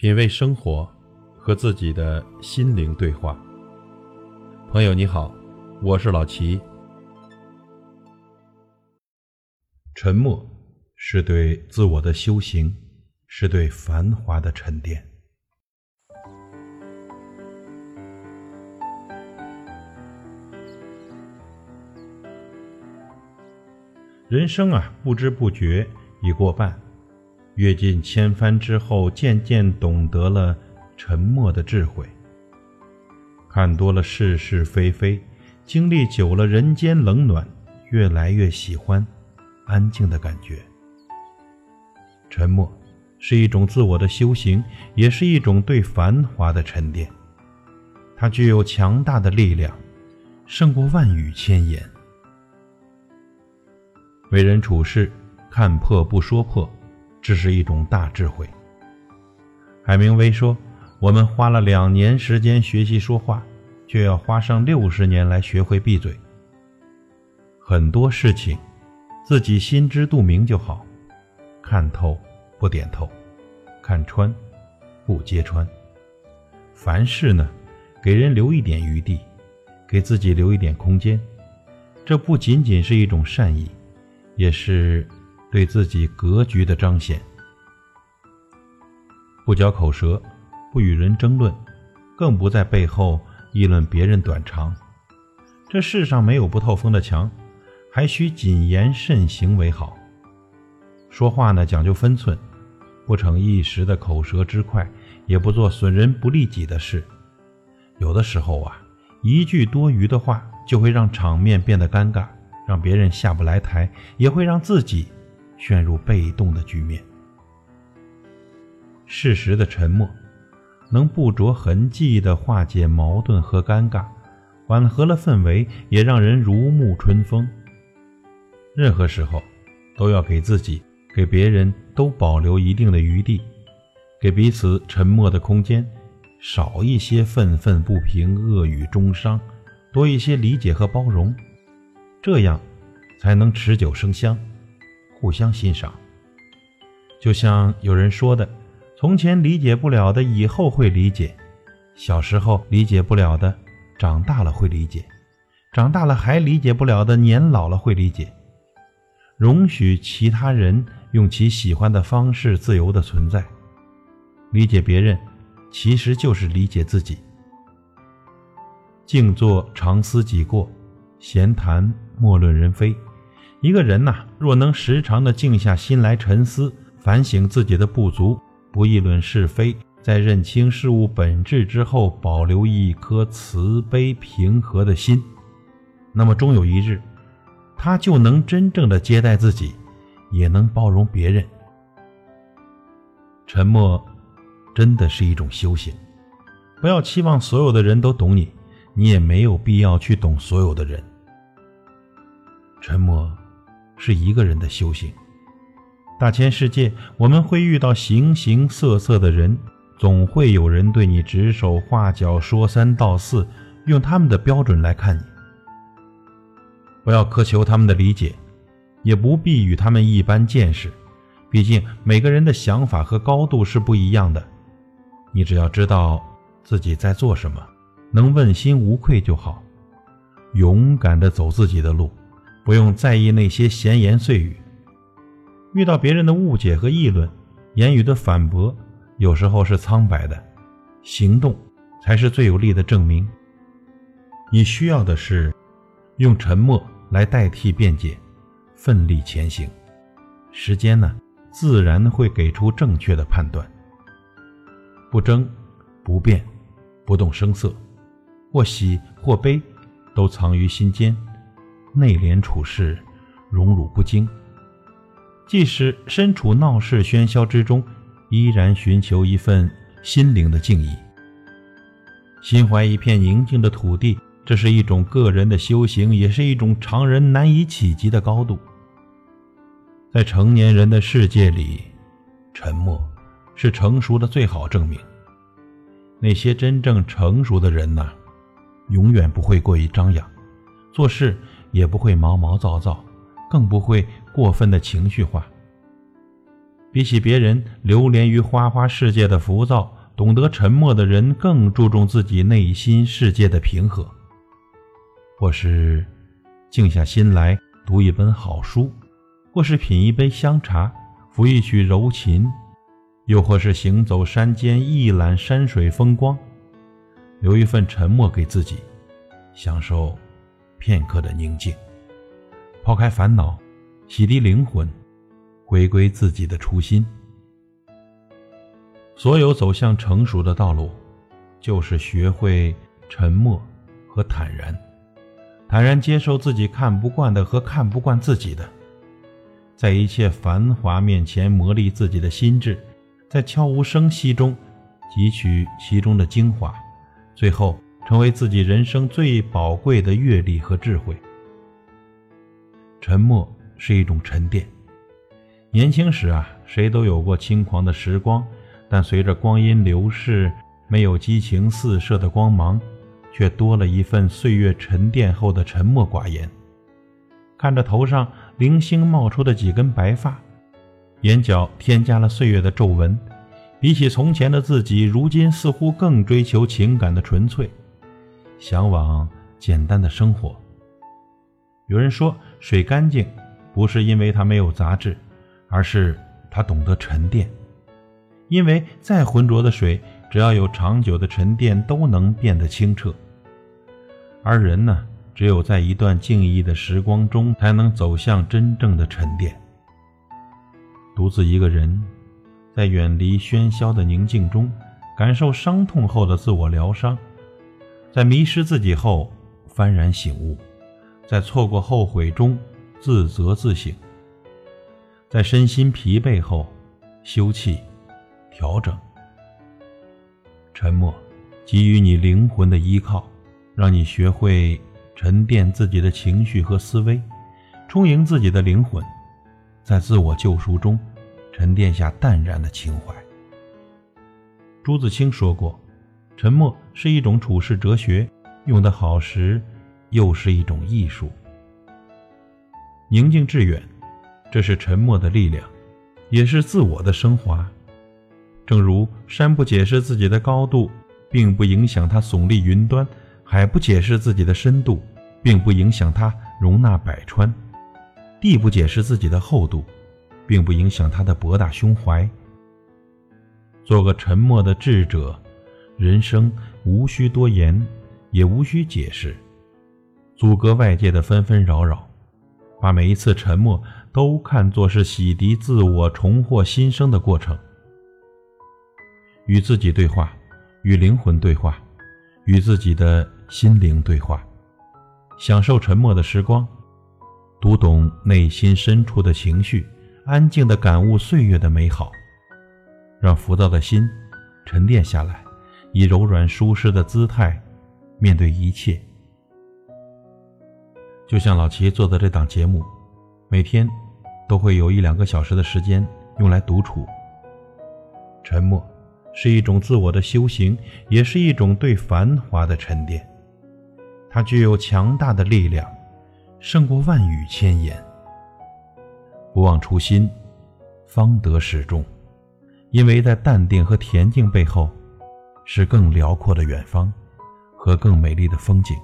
品味生活，和自己的心灵对话。朋友你好，我是老齐。沉默是对自我的修行，是对繁华的沉淀。人生啊，不知不觉已过半。阅尽千帆之后，渐渐懂得了沉默的智慧。看多了是是非非，经历久了人间冷暖，越来越喜欢安静的感觉。沉默是一种自我的修行，也是一种对繁华的沉淀。它具有强大的力量，胜过万语千言。为人处事，看破不说破。这是一种大智慧。海明威说：“我们花了两年时间学习说话，却要花上六十年来学会闭嘴。很多事情，自己心知肚明就好，看透不点透，看穿不揭穿。凡事呢，给人留一点余地，给自己留一点空间，这不仅仅是一种善意，也是。”对自己格局的彰显，不嚼口舌，不与人争论，更不在背后议论别人短长。这世上没有不透风的墙，还需谨言慎行为好。说话呢，讲究分寸，不逞一时的口舌之快，也不做损人不利己的事。有的时候啊，一句多余的话就会让场面变得尴尬，让别人下不来台，也会让自己。陷入被动的局面。适时的沉默，能不着痕迹地化解矛盾和尴尬，缓和了氛围，也让人如沐春风。任何时候，都要给自己、给别人都保留一定的余地，给彼此沉默的空间，少一些愤愤不平、恶语中伤，多一些理解和包容，这样才能持久生香。互相欣赏，就像有人说的：“从前理解不了的，以后会理解；小时候理解不了的，长大了会理解；长大了还理解不了的，年老了会理解。”容许其他人用其喜欢的方式自由的存在，理解别人，其实就是理解自己。静坐常思己过，闲谈莫论人非。一个人呐，若能时常的静下心来沉思、反省自己的不足，不议论是非，在认清事物本质之后，保留一颗慈悲平和的心，那么终有一日，他就能真正的接待自己，也能包容别人。沉默，真的是一种修行。不要期望所有的人都懂你，你也没有必要去懂所有的人。沉默。是一个人的修行。大千世界，我们会遇到形形色色的人，总会有人对你指手画脚、说三道四，用他们的标准来看你。不要苛求他们的理解，也不必与他们一般见识。毕竟每个人的想法和高度是不一样的。你只要知道自己在做什么，能问心无愧就好，勇敢地走自己的路。不用在意那些闲言碎语。遇到别人的误解和议论，言语的反驳有时候是苍白的，行动才是最有力的证明。你需要的是用沉默来代替辩解，奋力前行。时间呢，自然会给出正确的判断。不争，不辩，不动声色，或喜或悲，都藏于心间。内敛处事，荣辱不惊。即使身处闹市喧嚣之中，依然寻求一份心灵的静意，心怀一片宁静的土地。这是一种个人的修行，也是一种常人难以企及的高度。在成年人的世界里，沉默是成熟的最好证明。那些真正成熟的人呐，永远不会过于张扬，做事。也不会毛毛躁躁，更不会过分的情绪化。比起别人流连于花花世界的浮躁，懂得沉默的人更注重自己内心世界的平和。或是静下心来读一本好书，或是品一杯香茶，抚一曲柔琴，又或是行走山间一览山水风光，留一份沉默给自己，享受片刻的宁静，抛开烦恼，洗涤灵魂。回归自己的初心。所有走向成熟的道路，就是学会沉默和坦然，坦然接受自己看不惯的和看不惯自己的，在一切繁华面前磨砺自己的心智，在悄无声息中汲取其中的精华，最后成为自己人生最宝贵的阅历和智慧。沉默是一种沉淀。年轻时啊，谁都有过轻狂的时光，但随着光阴流逝，没有激情四射的光芒，却多了一份岁月沉淀后的沉默寡言。看着头上零星冒出的几根白发，眼角添加了岁月的皱纹，比起从前的自己，如今似乎更追求情感的纯粹，向往简单的生活。有人说，水干净，不是因为它没有杂质。而是它懂得沉淀，因为再浑浊的水，只要有长久的沉淀，都能变得清澈。而人呢，只有在一段静谧的时光中，才能走向真正的沉淀。独自一个人，在远离喧嚣的宁静中，感受伤痛后的自我疗伤，在迷失自己后幡然醒悟，在错过后悔中自责自省。在身心疲惫后，休憩、调整、沉默，给予你灵魂的依靠，让你学会沉淀自己的情绪和思维，充盈自己的灵魂，在自我救赎中沉淀下淡然的情怀。朱自清说过：“沉默是一种处世哲学，用得好时，又是一种艺术。宁静致远。”这是沉默的力量，也是自我的升华。正如山不解释自己的高度，并不影响它耸立云端；海不解释自己的深度，并不影响它容纳百川；地不解释自己的厚度，并不影响它的博大胸怀。做个沉默的智者，人生无需多言，也无需解释，阻隔外界的纷纷扰扰。把每一次沉默都看作是洗涤自我、重获新生的过程，与自己对话，与灵魂对话，与自己的心灵对话，享受沉默的时光，读懂内心深处的情绪，安静的感悟岁月的美好，让浮躁的心沉淀下来，以柔软舒适的姿态面对一切。就像老齐做的这档节目，每天都会有一两个小时的时间用来独处。沉默是一种自我的修行，也是一种对繁华的沉淀。它具有强大的力量，胜过万语千言。不忘初心，方得始终。因为在淡定和恬静背后，是更辽阔的远方和更美丽的风景。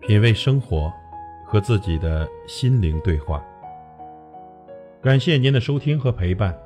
品味生活，和自己的心灵对话。感谢您的收听和陪伴。